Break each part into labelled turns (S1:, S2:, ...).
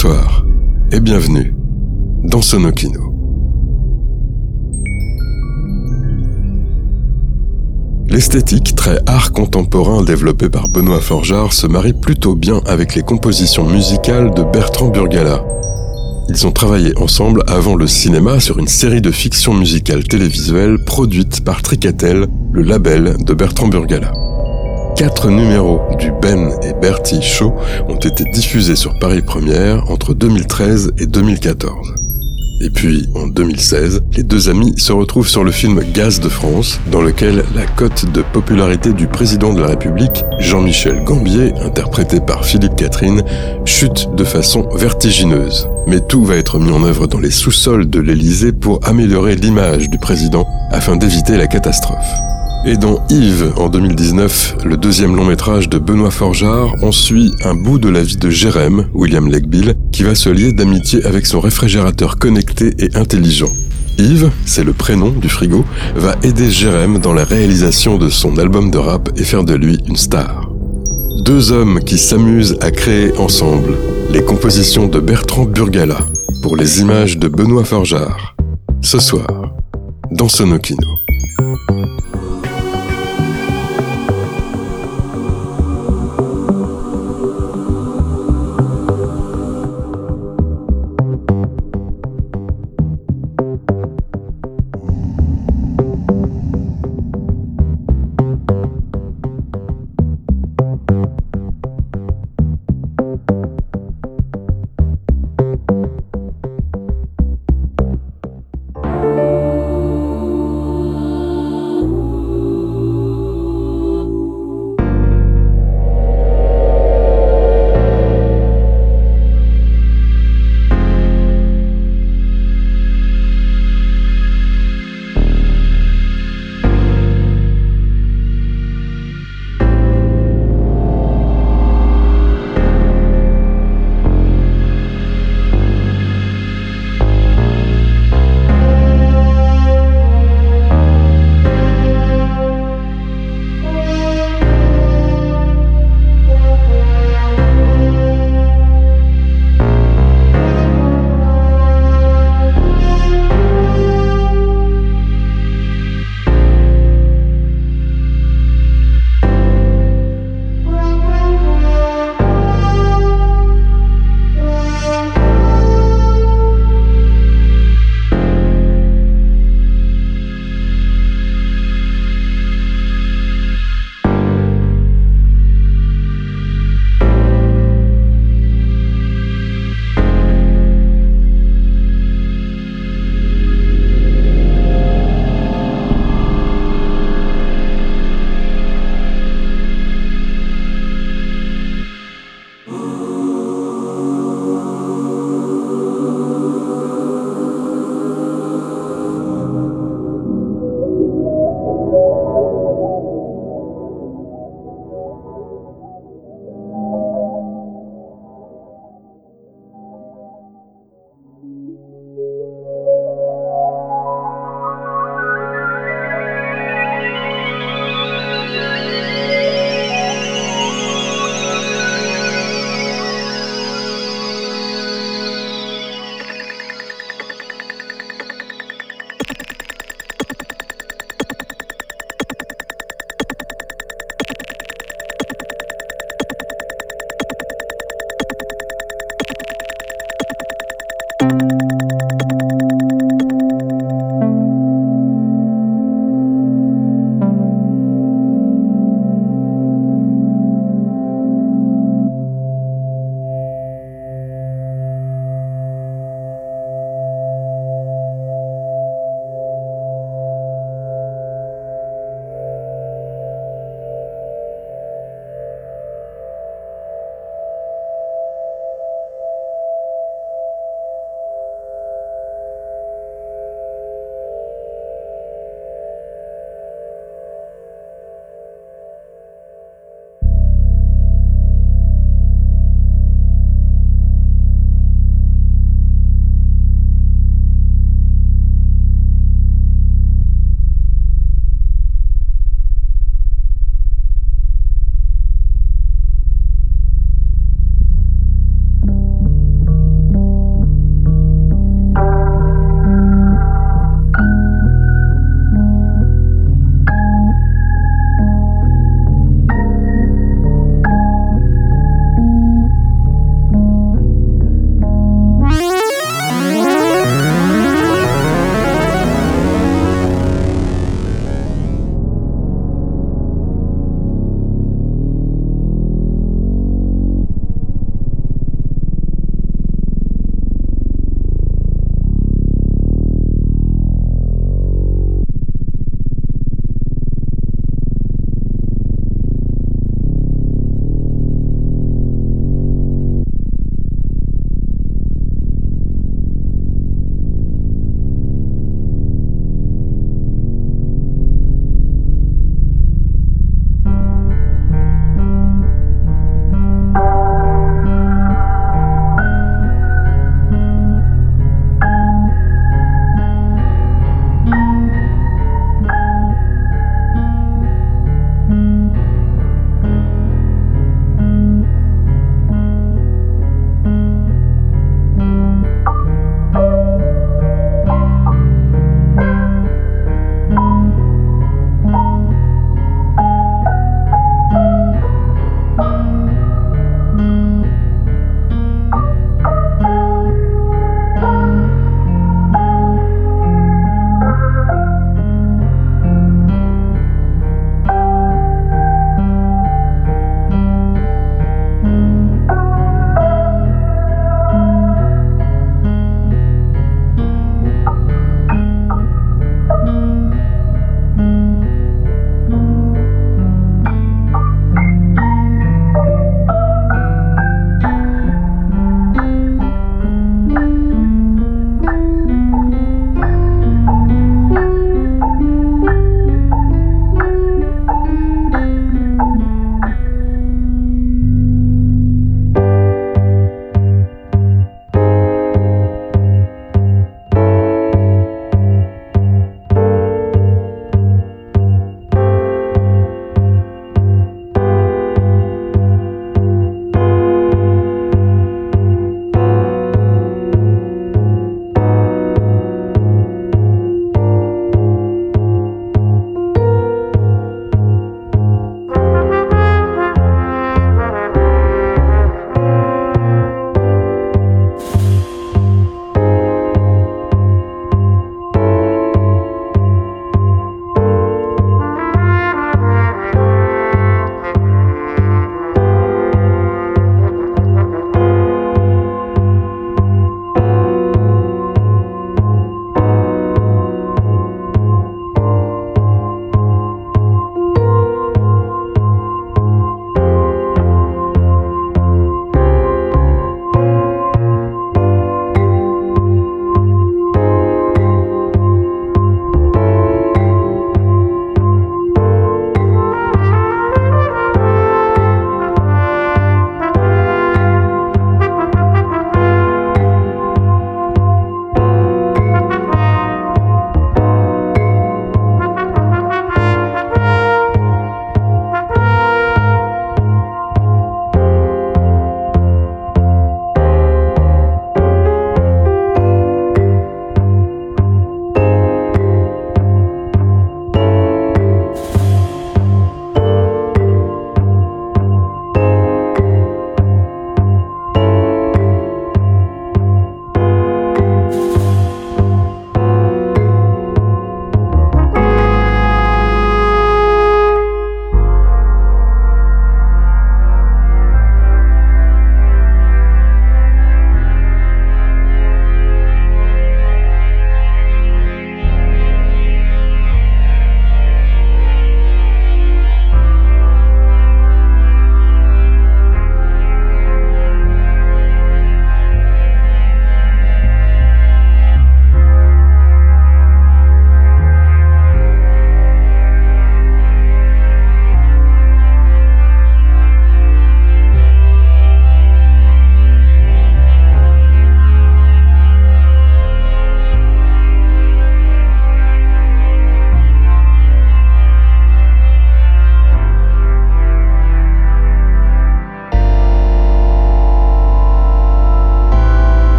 S1: Bonsoir et bienvenue dans Sonokino. L'esthétique très art contemporain développée par Benoît Forgeard se marie plutôt bien avec les compositions musicales de Bertrand Burgala. Ils ont travaillé ensemble avant le cinéma sur une série de fictions musicales télévisuelles produites par Tricatel, le label de Bertrand Burgala. Quatre numéros du Ben et Bertie Show ont été diffusés sur Paris Première entre 2013 et 2014. Et puis, en 2016, les deux amis se retrouvent sur le film Gaz de France, dans lequel la cote de popularité du président de la République, Jean-Michel Gambier, interprété par Philippe Catherine, chute de façon vertigineuse. Mais tout va être mis en œuvre dans les sous-sols de l'Élysée pour améliorer l'image du président afin d'éviter la catastrophe. Et dans Yves, en 2019, le deuxième long métrage de Benoît Forgeard, on suit un bout de la vie de Jérém, William Legbill, qui va se lier d'amitié avec son réfrigérateur connecté et intelligent. Yves, c'est le prénom du frigo, va aider Jérém dans la réalisation de son album de rap et faire de lui une star. Deux hommes qui s'amusent à créer ensemble les compositions de Bertrand Burgala pour les images de Benoît Forgeard. Ce soir, dans Sonokino.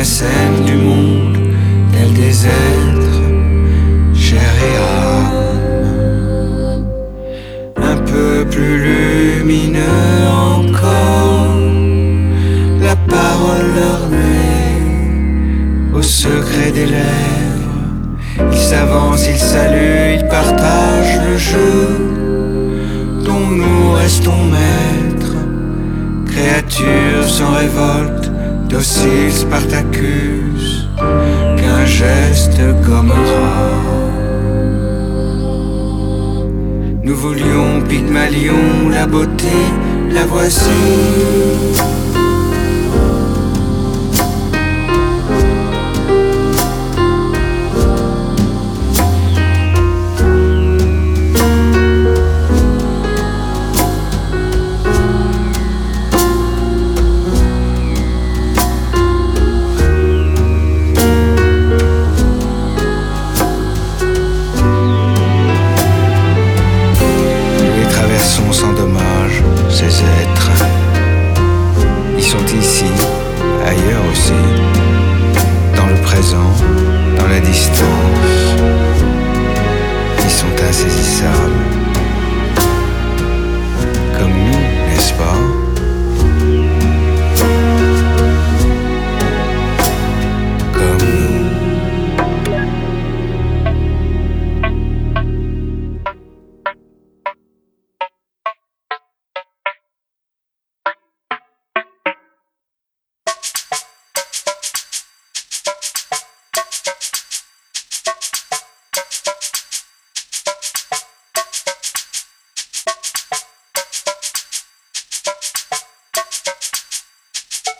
S2: La scène du monde, tels des êtres chers et. Un peu plus lumineux encore, la parole leur met au secret des lèvres. Ils s'avancent, ils saluent, ils partagent le jeu dont nous restons maîtres. Créatures sans révolte, dociles Spartacus, qu'un geste gommera. Nous voulions Pygmalion, la beauté, la voici.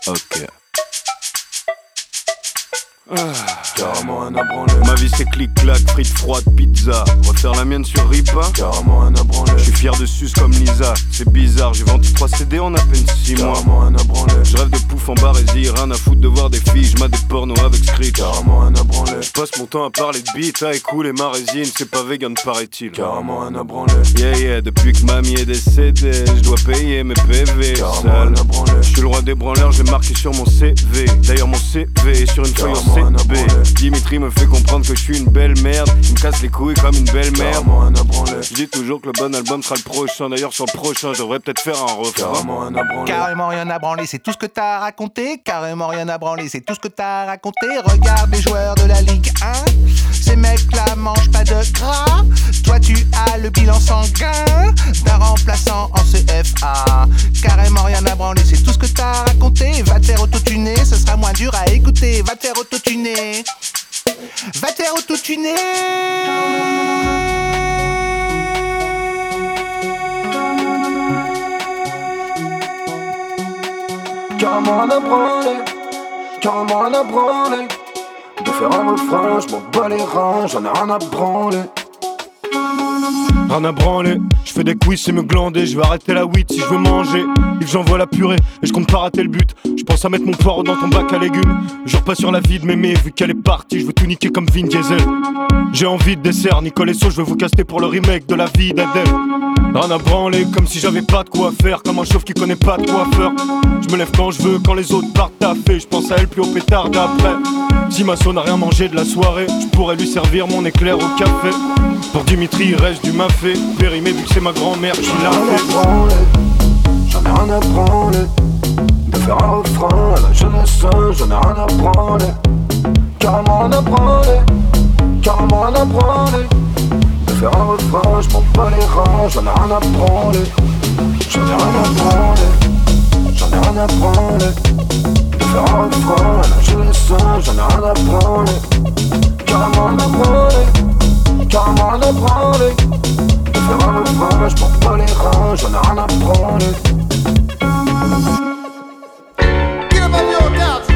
S3: Okay. Carrément un abranlé. Ma vie c'est clic-clac, frites froides, pizza. Refaire la mienne sur Ripa. Carrément un abranlé. Je suis fier de sus comme Lisa. C'est bizarre, j'ai vendu 3 CD en à peine 6 mois. Carrément un abranlé. Je rêve de pouf en barésie, rien à foutre de voir des filles. Je des pornos avec script. Carrément un abranlé. Je passe mon temps à parler de beat, à écouler ma résine. C'est pas vegan, paraît-il. Carrément un abranlé. Yeah, yeah, depuis que mamie est décédée, je dois payer mes PV. Carrément un abranlé. Je suis le roi des branleurs, j'ai marqué sur mon CV. D'ailleurs, mon CV est sur une feuille en
S4: Carrément un
S3: 7B. Dimitri me fait comprendre que je suis une belle merde. Il me casse les couilles comme une belle merde. Je dis toujours que le bon album sera le prochain. D'ailleurs, sur le prochain, je devrais peut-être faire un refrain.
S4: Carrément un.
S5: Carrément rien à branler, c'est tout ce que t'as raconté. Carrément rien à branler, c'est tout ce que t'as raconté. Regarde les joueurs de la Ligue 1. Ces mecs-là mangent pas de gras. Toi, tu as le bilan sanguin d'un remplaçant en CFA. Carrément rien à branler, c'est tout ce que t'as raconté. Va te faire autotuner, ce sera moins dur à écouter. Va te faire autotuner. Va te faire autotuner.
S4: De faire un refrain, je m'en bats les reins, j'en ai rien à branler.
S3: Rien à branler, je fais des quiz et me glander, je vais arrêter la weed si je veux manger. Et que j'envoie la purée, et je compte pas rater le but. Je pense à mettre mon poireau dans ton bac à légumes. Je repasse sur la vie de mémé, vu qu'elle est partie, je veux tout niquer comme Vin Diesel. J'ai envie de dessert, Nicole et So, je veux vous caster pour le remake de la vie d'Adèle. Rien à branler, comme si j'avais pas de quoi faire, comme un chauve qui connaît pas de coiffeur. Je me lève quand je veux, quand les autres partent taffer, je pense à elle plus au pétard d'après. Si ma n'a rien mangé de la soirée, je pourrais lui servir mon éclair au café. Pour Dimitri, il reste du mafé, périmé vu que c'est ma grand-mère qui l'a
S4: Rien à
S3: fait.
S4: branler. J'en ai rien à branler. De faire un refrain à la jeunesse, j'en ai rien à branler. Carrément rien à branler. Carrément rien à branler. Faire un refrain, je m'en bats les reins, j'en ai rien à branler. J'en ai rien à branler. J'en ai rien à branler. De faire un refrain à la jeunesse, j'en ai rien à branler. Carrément à branler. Carrément à branler. De faire un refrain, je m'en bats les reins, j'en ai rien à branler.
S6: Get up your couch.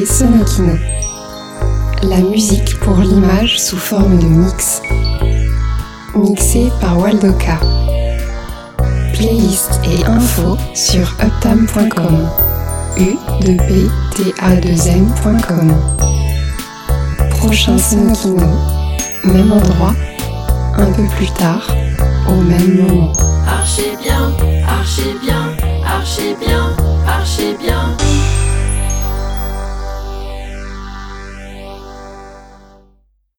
S7: Sonokino. La musique pour l'image sous forme de mix. Mixé par Waldoka. Playlist et infos sur uptam.com. u 2 p t a 2 m.com. Prochain Sonokino, même endroit, un peu plus tard, au même moment.
S8: Archi bien, archi bien.